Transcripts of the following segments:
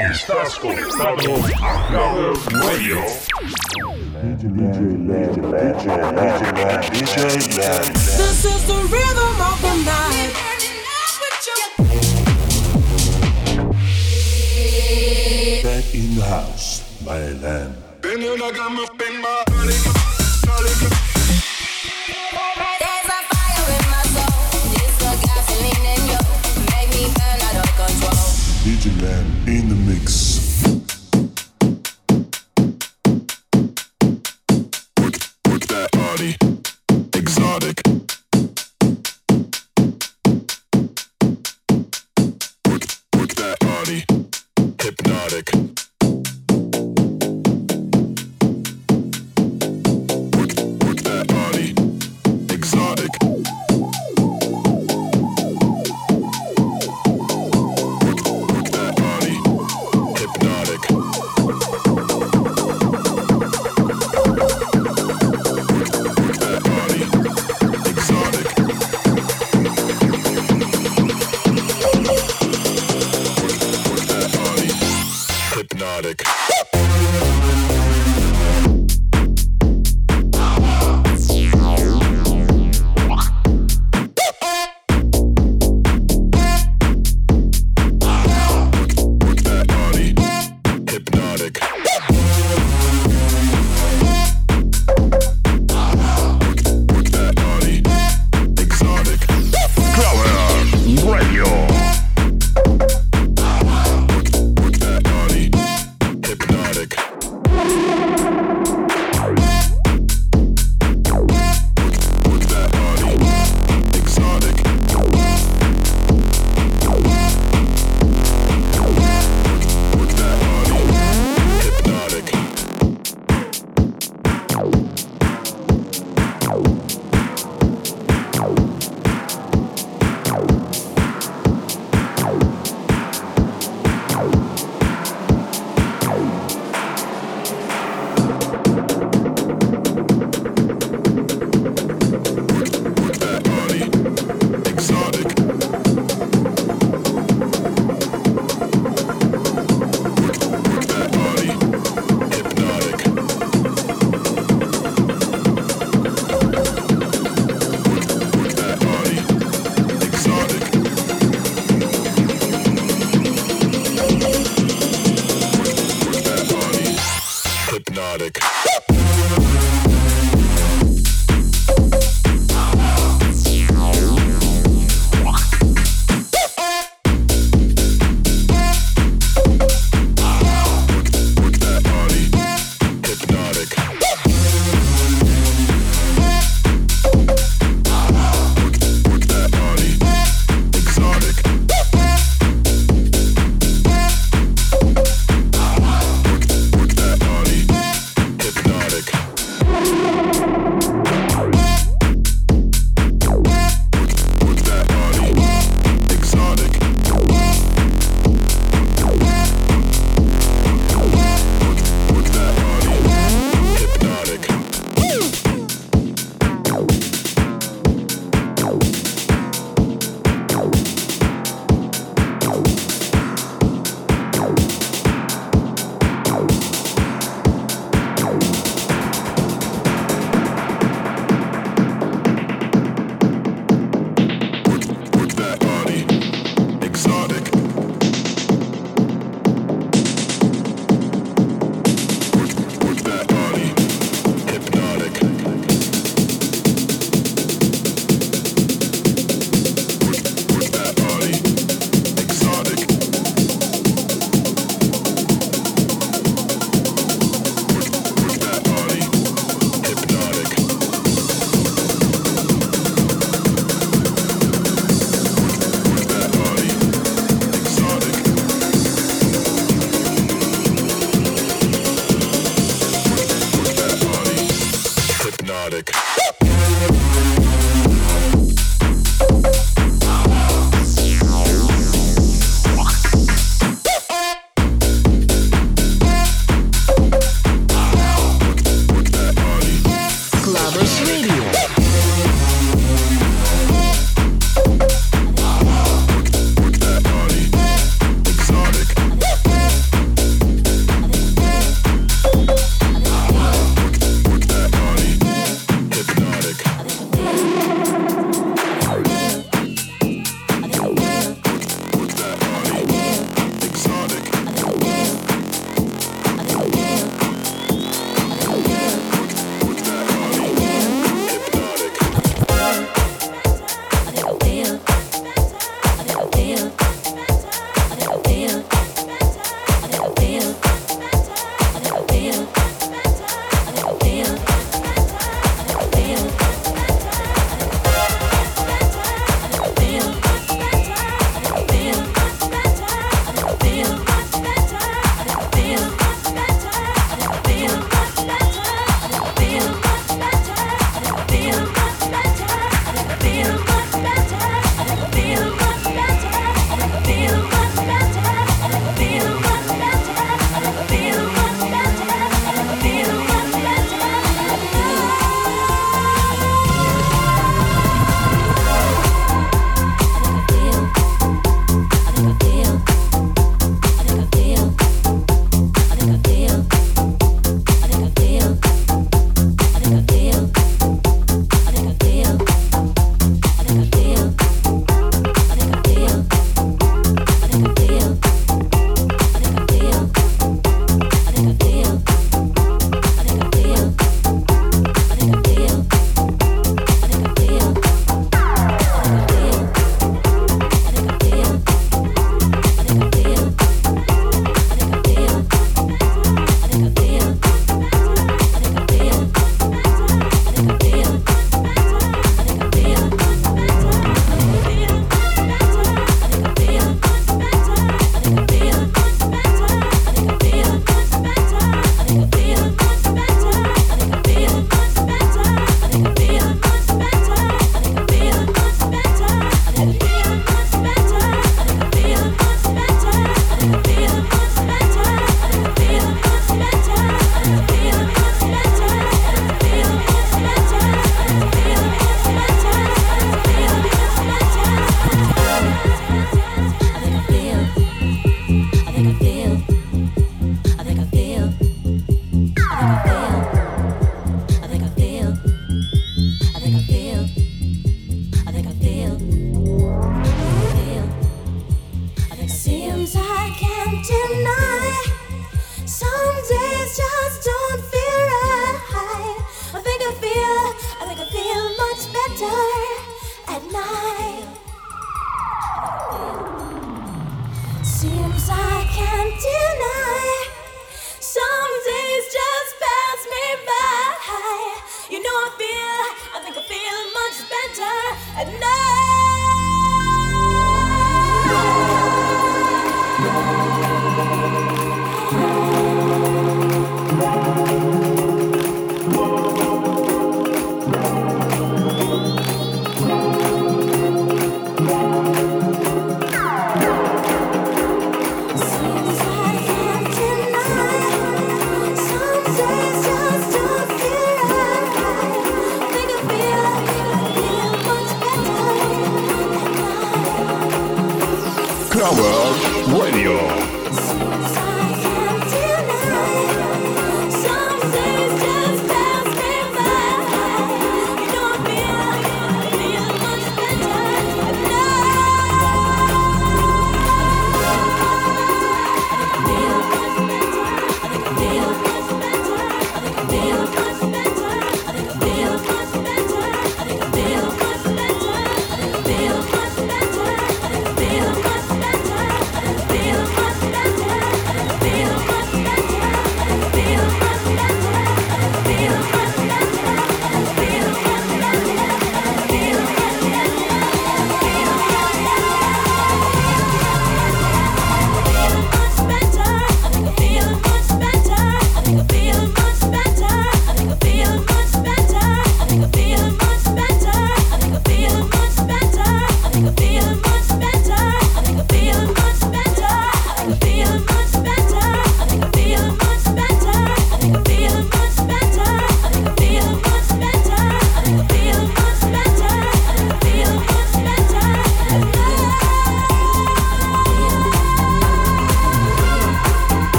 Estás conectado a Clubbers Radio. This is the rhythm of the night. Back in the house, Milan. There's In the mix.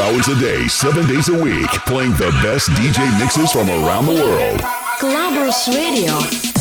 Hours a day, seven days a week, playing the best DJ mixes from around the world. Clubbers Radio.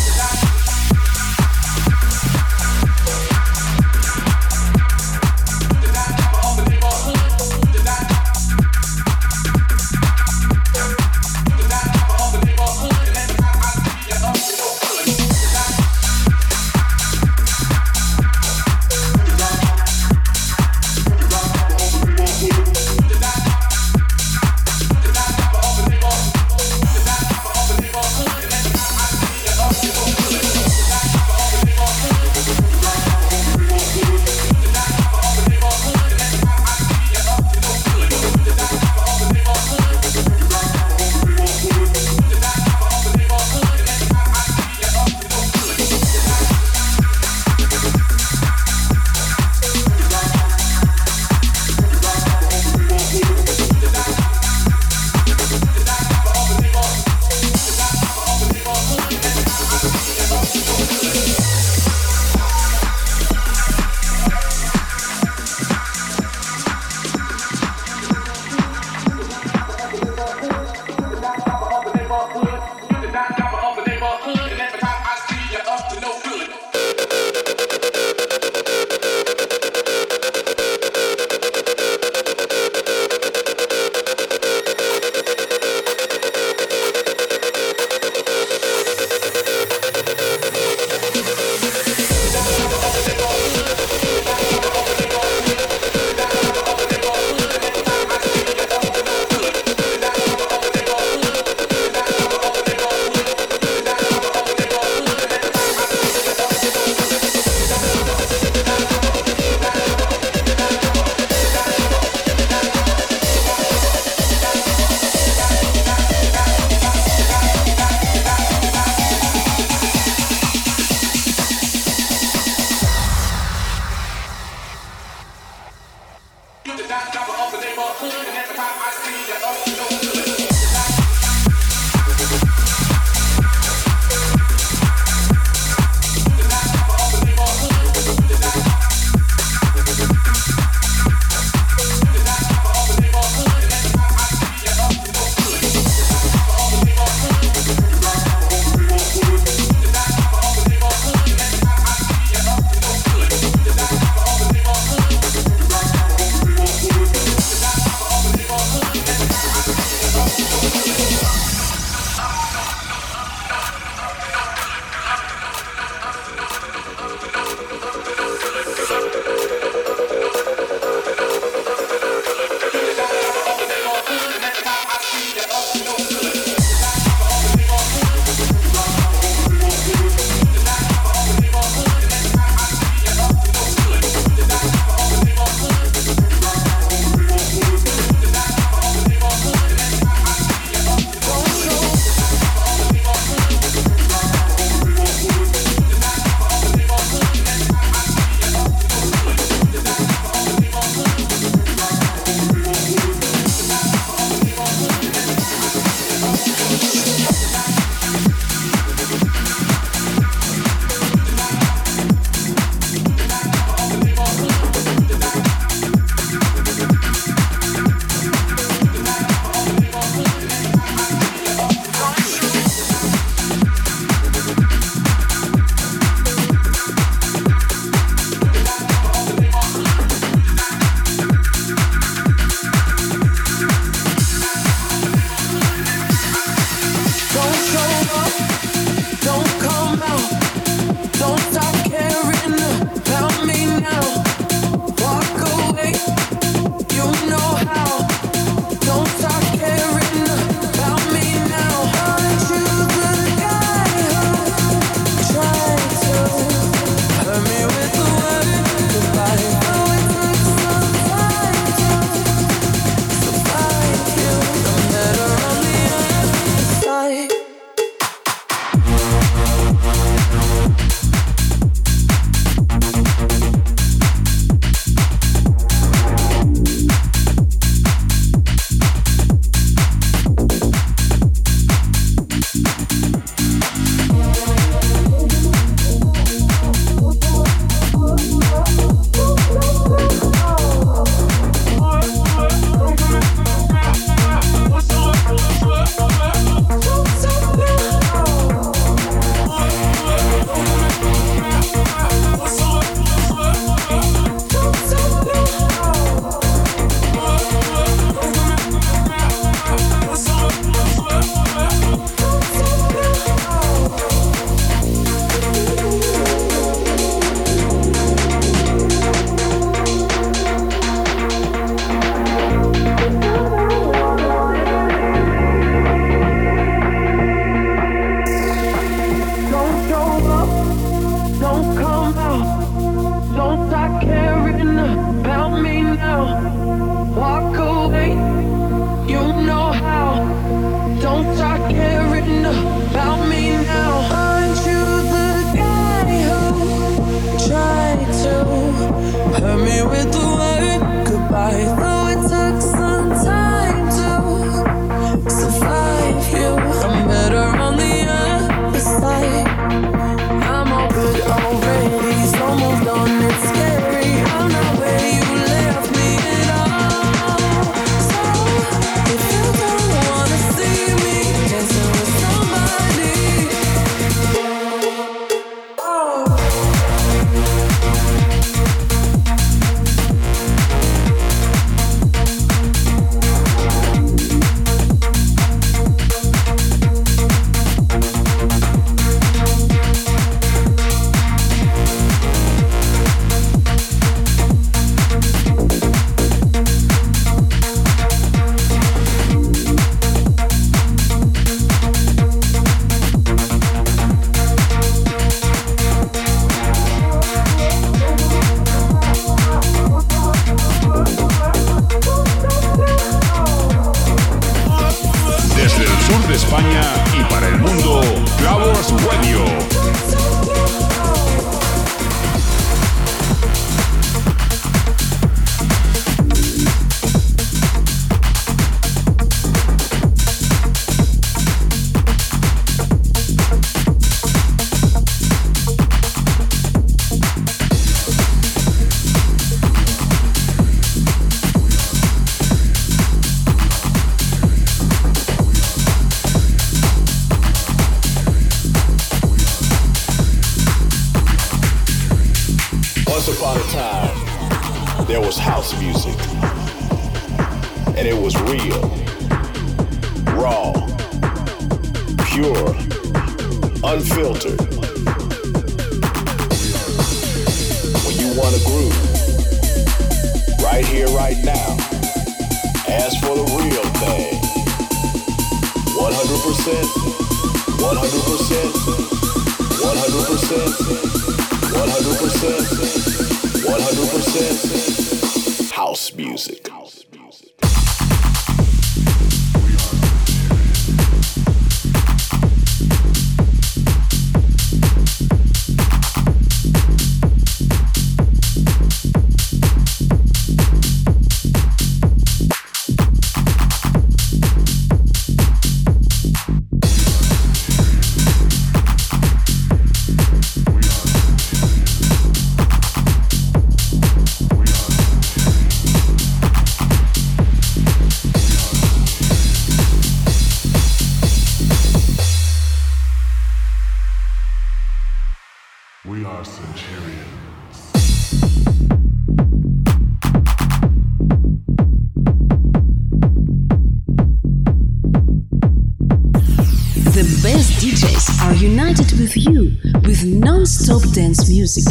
Music.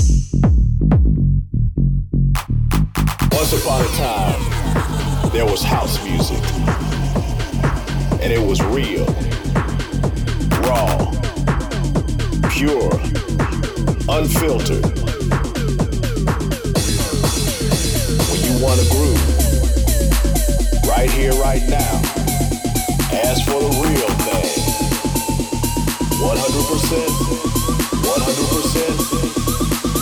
Once upon a time, there was house music. And it was real, raw, pure, unfiltered. When you want a groove, right here, right now, ask for the real thing. 100%, 100%,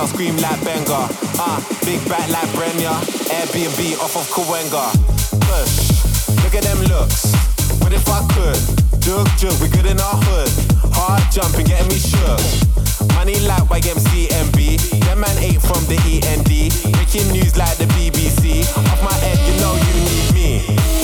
Girl scream like Benga. Uh, big back like Brenya. Airbnb off of Kawenga. Push, look at them looks. What if I could? Jug, jug, we good in our hood. Hard jumping, getting me shook. Money like YMCMB. Them man ate from the END. Breaking news like the BBC. Off my head, you know you need me.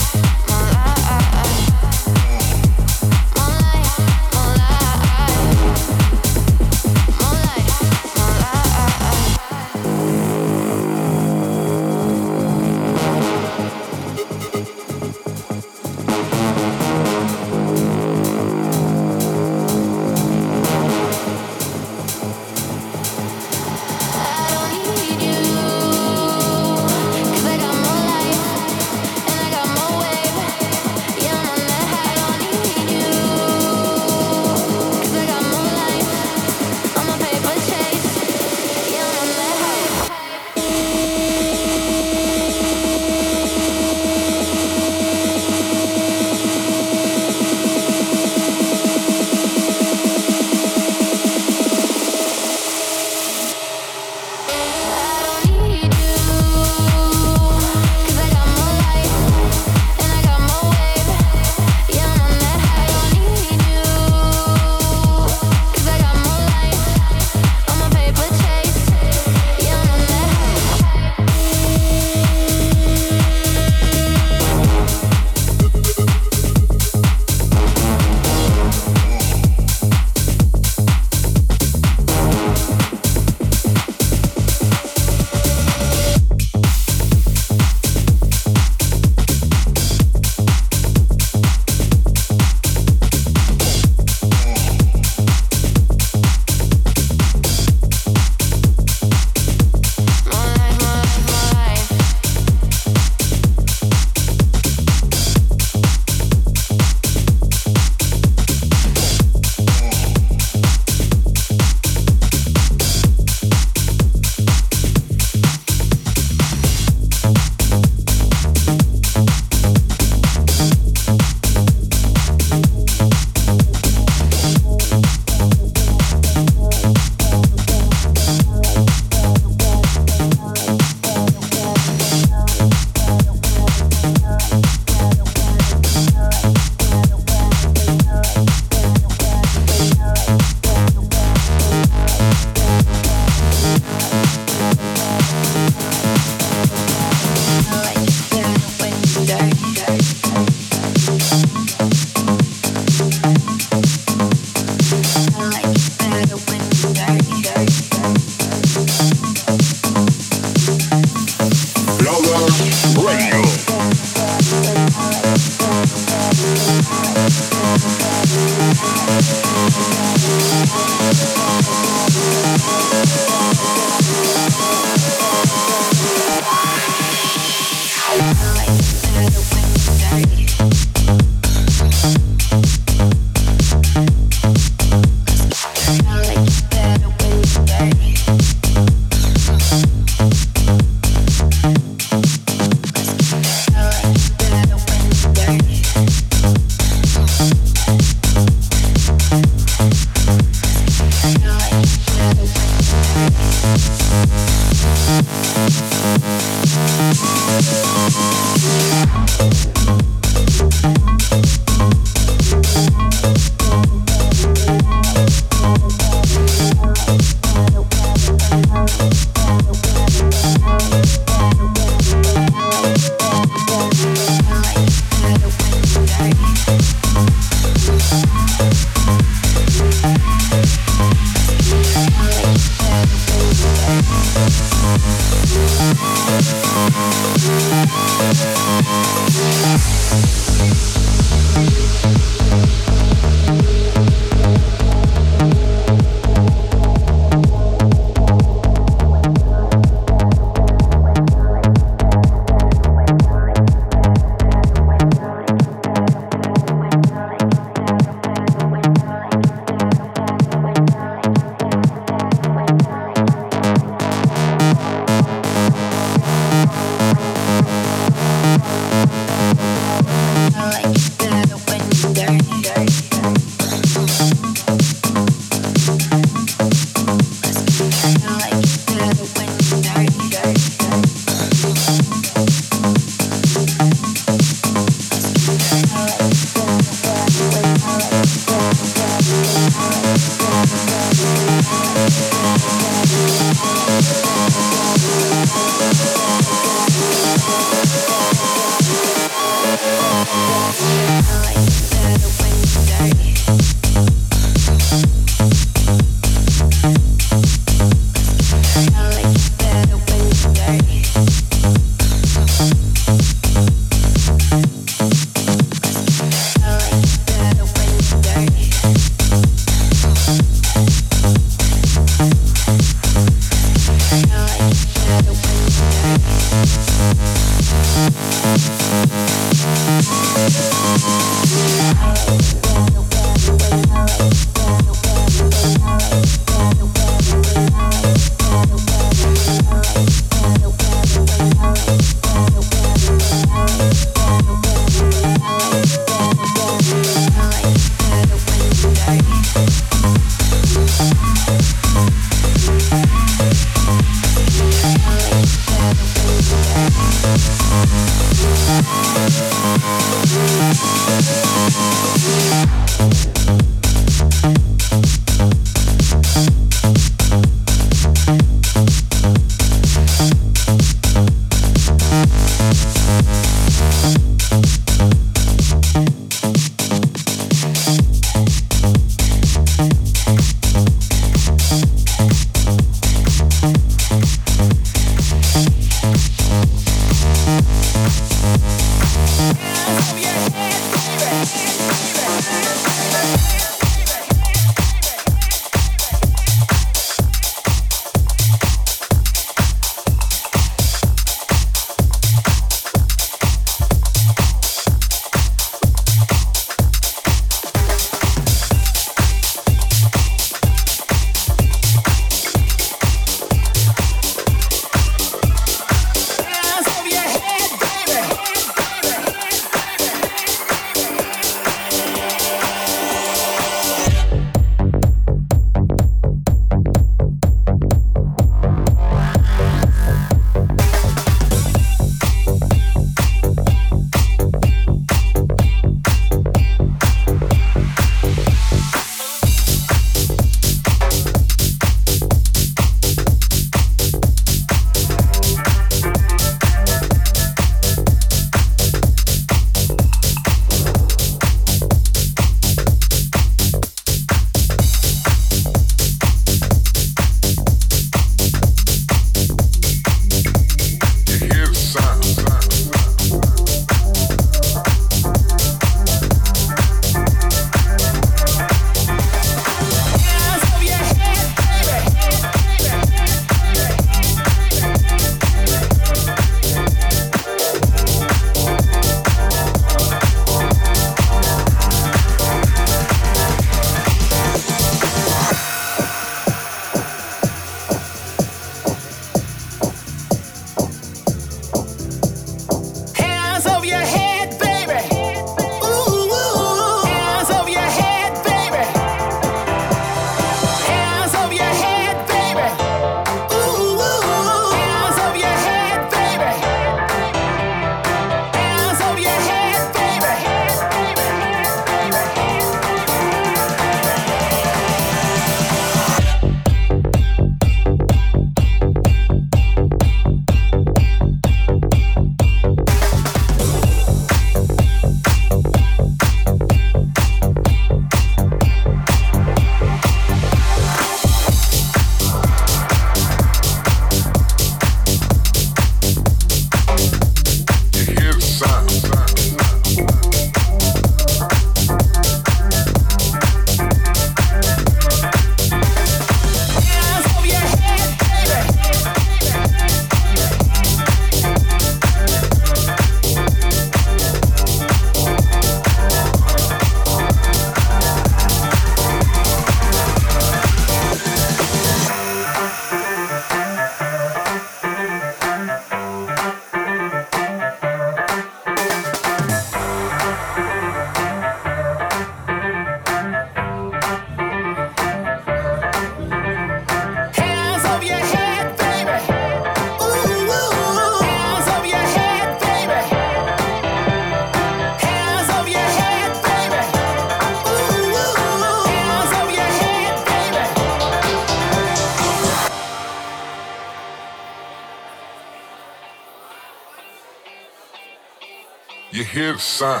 sign.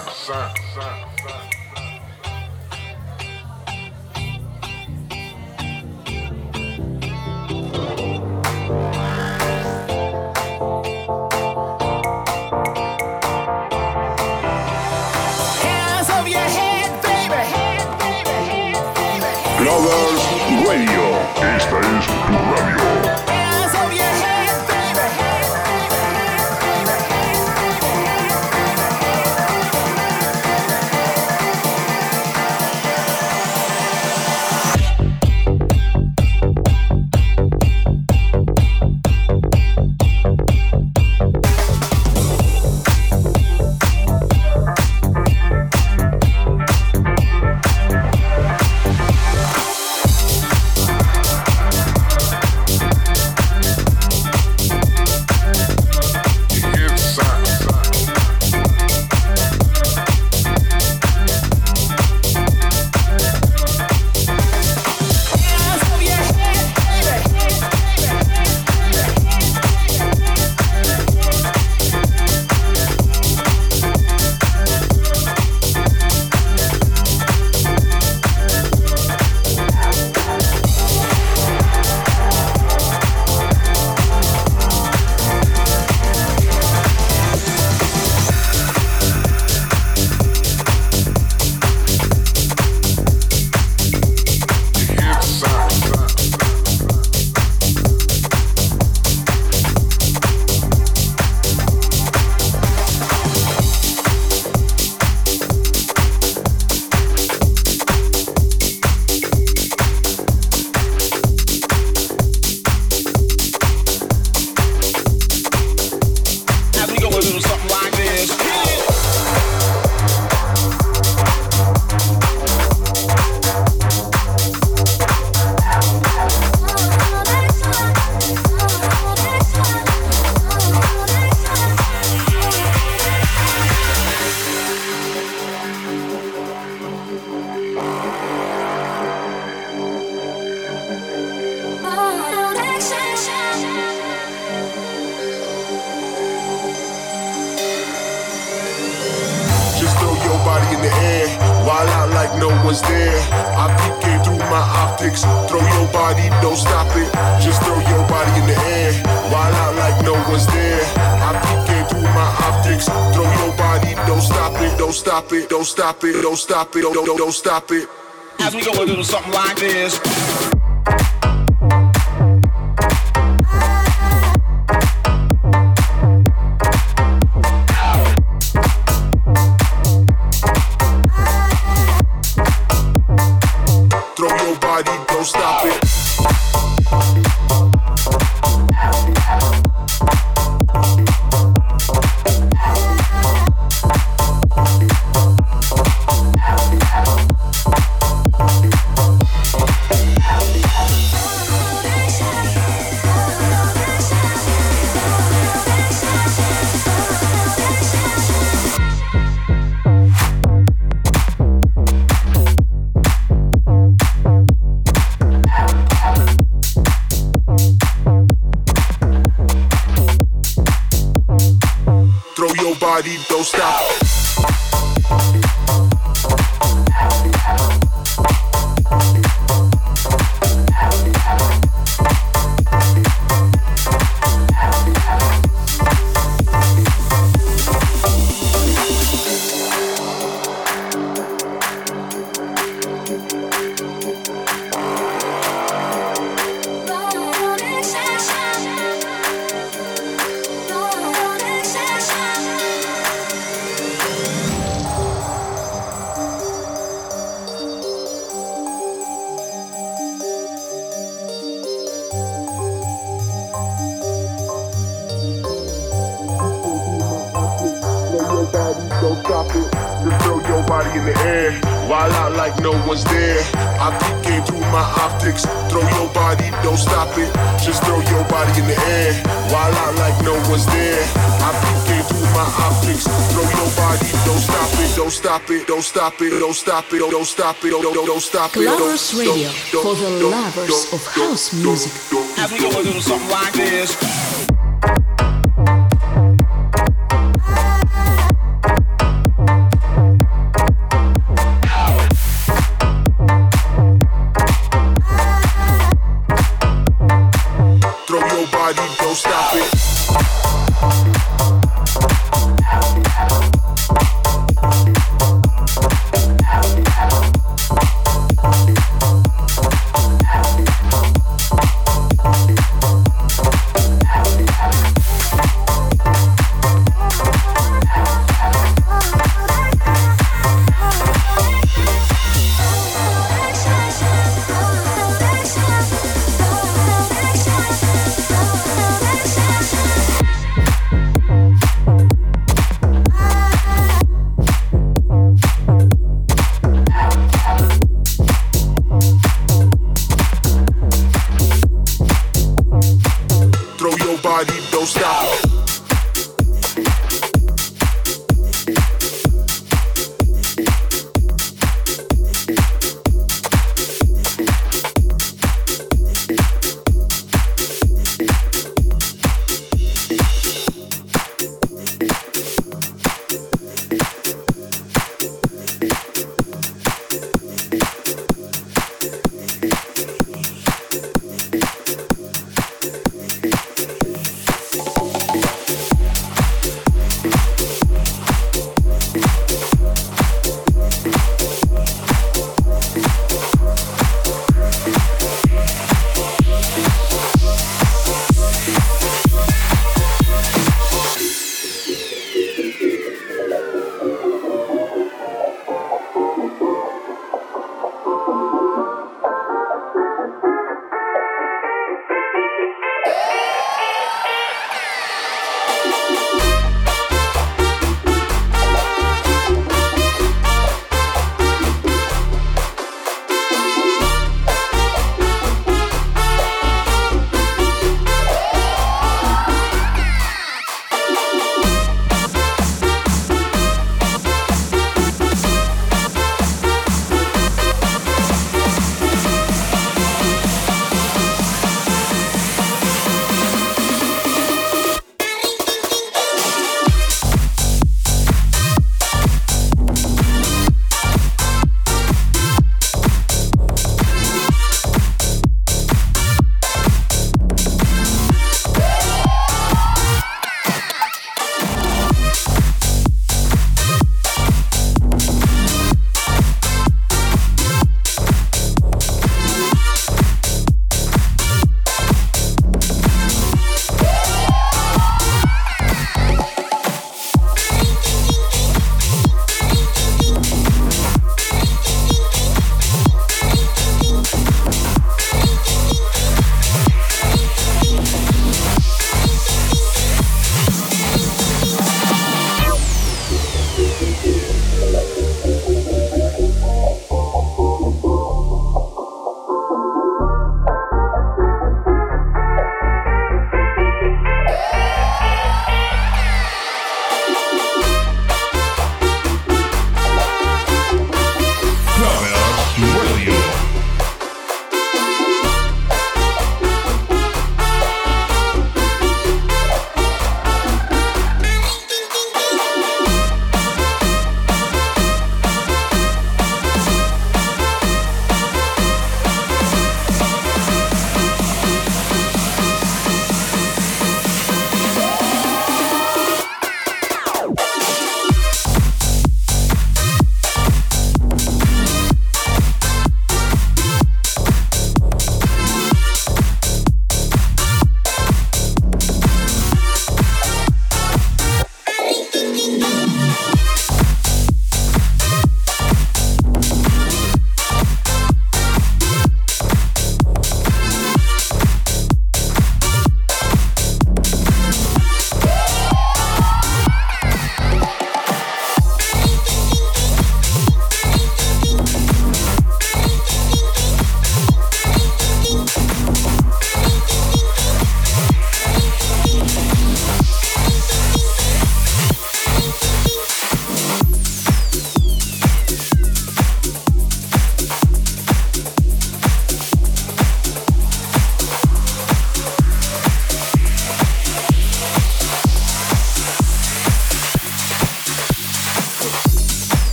Radio. Esta es stop it, don't stop it, don't, don't, don't stop it. As we go a little something like this. stop it, don't stop it, don't stop it, don't, don't, stop it. Clubbers Radio for the lovers of house music. Have we I to do something like this.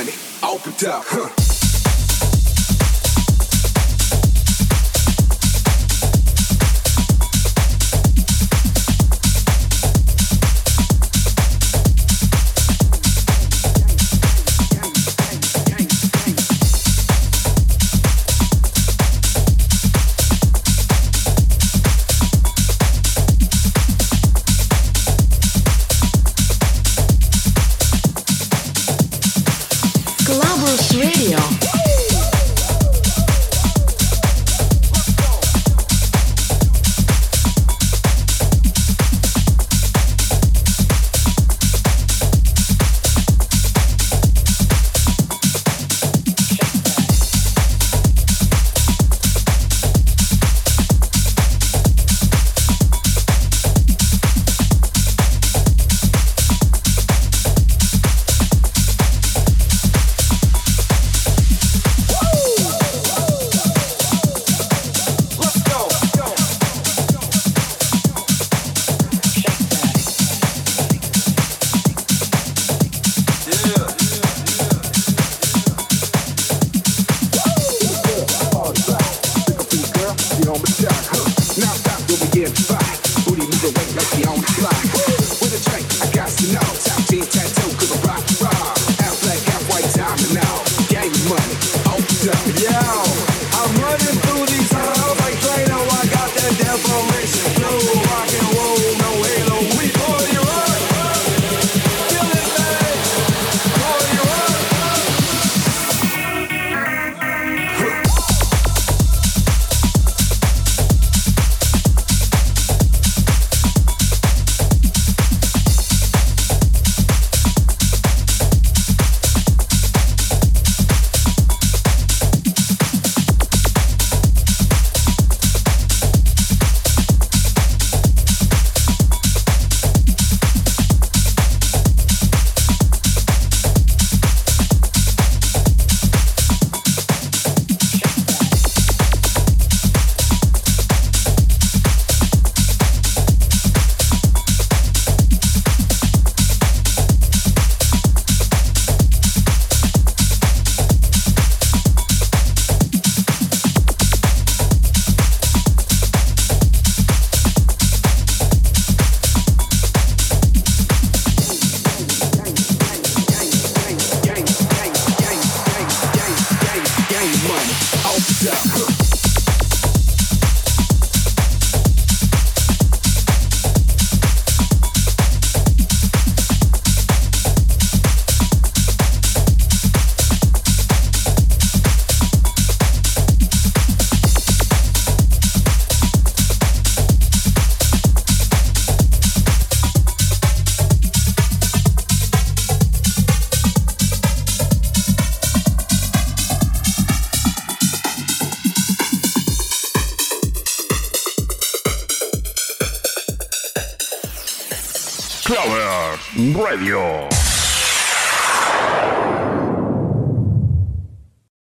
Money. Open up, huh?